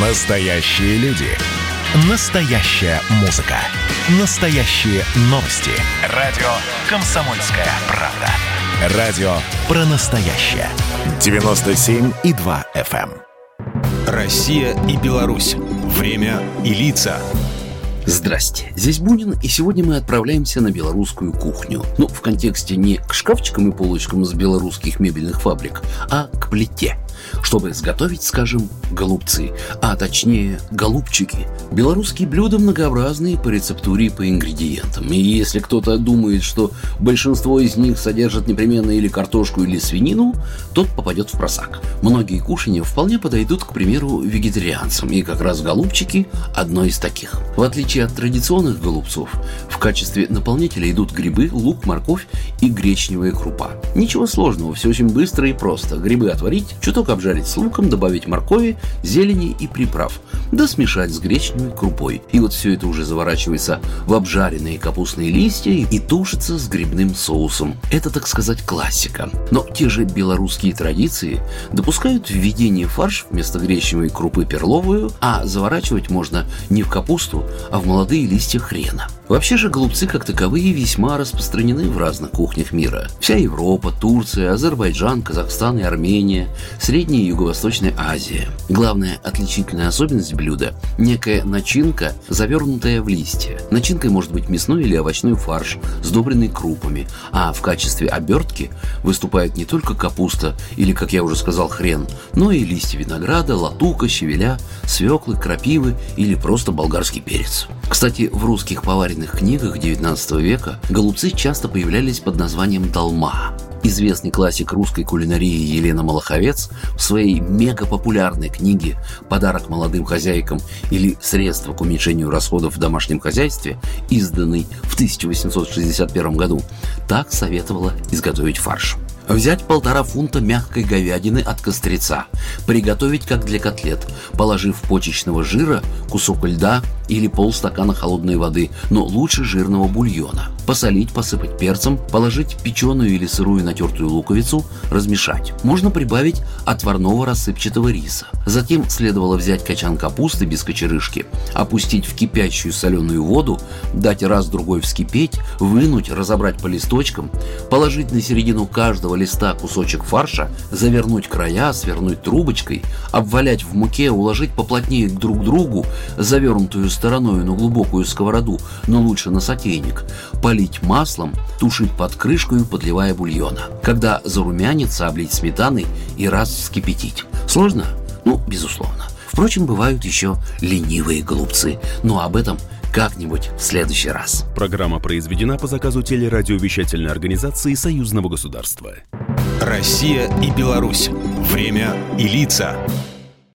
Настоящие люди. Настоящая музыка. Настоящие новости. Радио «Комсомольская правда». Радио про настоящее. 97,2 FM. эм. Россия и Беларусь. Время и лица. Здрасте, здесь Бунин, и сегодня мы отправляемся на белорусскую кухню. Ну, в контексте не к шкафчикам и полочкам с белорусских мебельных фабрик, а к плите чтобы сготовить, скажем, голубцы, а точнее голубчики. Белорусские блюда многообразные по рецептуре и по ингредиентам. И если кто-то думает, что большинство из них содержат непременно или картошку, или свинину, тот попадет в просак. Многие кушания вполне подойдут, к примеру, вегетарианцам, и как раз голубчики – одно из таких. В отличие от традиционных голубцов, в качестве наполнителя идут грибы, лук, морковь и гречневая крупа. Ничего сложного, все очень быстро и просто. Грибы отварить, чуток обжарить с луком, добавить моркови, зелени и приправ, да смешать с гречневой крупой. И вот все это уже заворачивается в обжаренные капустные листья и тушится с грибным соусом. Это, так сказать, классика. Но те же белорусские традиции допускают введение фарш вместо гречневой крупы перловую, а заворачивать можно не в капусту, а в молодые листья хрена. Вообще же голубцы как таковые весьма распространены в разных кухнях мира. Вся Европа, Турция, Азербайджан, Казахстан и Армения, Средняя и Юго-Восточная Азия. Главная отличительная особенность блюда – некая начинка, завернутая в листья. Начинкой может быть мясной или овощной фарш, сдобренный крупами, а в качестве обертки выступает не только капуста или, как я уже сказал, хрен, но и листья винограда, латука, щавеля, свеклы, крапивы или просто болгарский перец. Кстати, в русских поваренных книгах XIX века голубцы часто появлялись под названием «долма». Известный классик русской кулинарии Елена Малаховец в своей мегапопулярной книге «Подарок молодым хозяйкам» или «Средства к уменьшению расходов в домашнем хозяйстве», изданной в 1861 году, так советовала изготовить фарш. Взять полтора фунта мягкой говядины от кострица, приготовить как для котлет, положив почечного жира, кусок льда или полстакана холодной воды, но лучше жирного бульона. Посолить, посыпать перцем, положить печеную или сырую натертую луковицу, размешать. Можно прибавить отварного рассыпчатого риса. Затем следовало взять качан капусты без кочерышки, опустить в кипящую соленую воду, дать раз-другой вскипеть, вынуть, разобрать по листочкам, положить на середину каждого листа кусочек фарша, завернуть края, свернуть трубочкой, обвалять в муке, уложить поплотнее друг к другу, завернутую стороной на глубокую сковороду, но лучше на сотейник, полить маслом, тушить под крышкой, подливая бульона. Когда зарумянится, облить сметаной и раз вскипятить. Сложно? Ну, безусловно. Впрочем, бывают еще ленивые голубцы, но об этом как-нибудь в следующий раз. Программа произведена по заказу телерадиовещательной организации Союзного государства. Россия и Беларусь. Время и лица.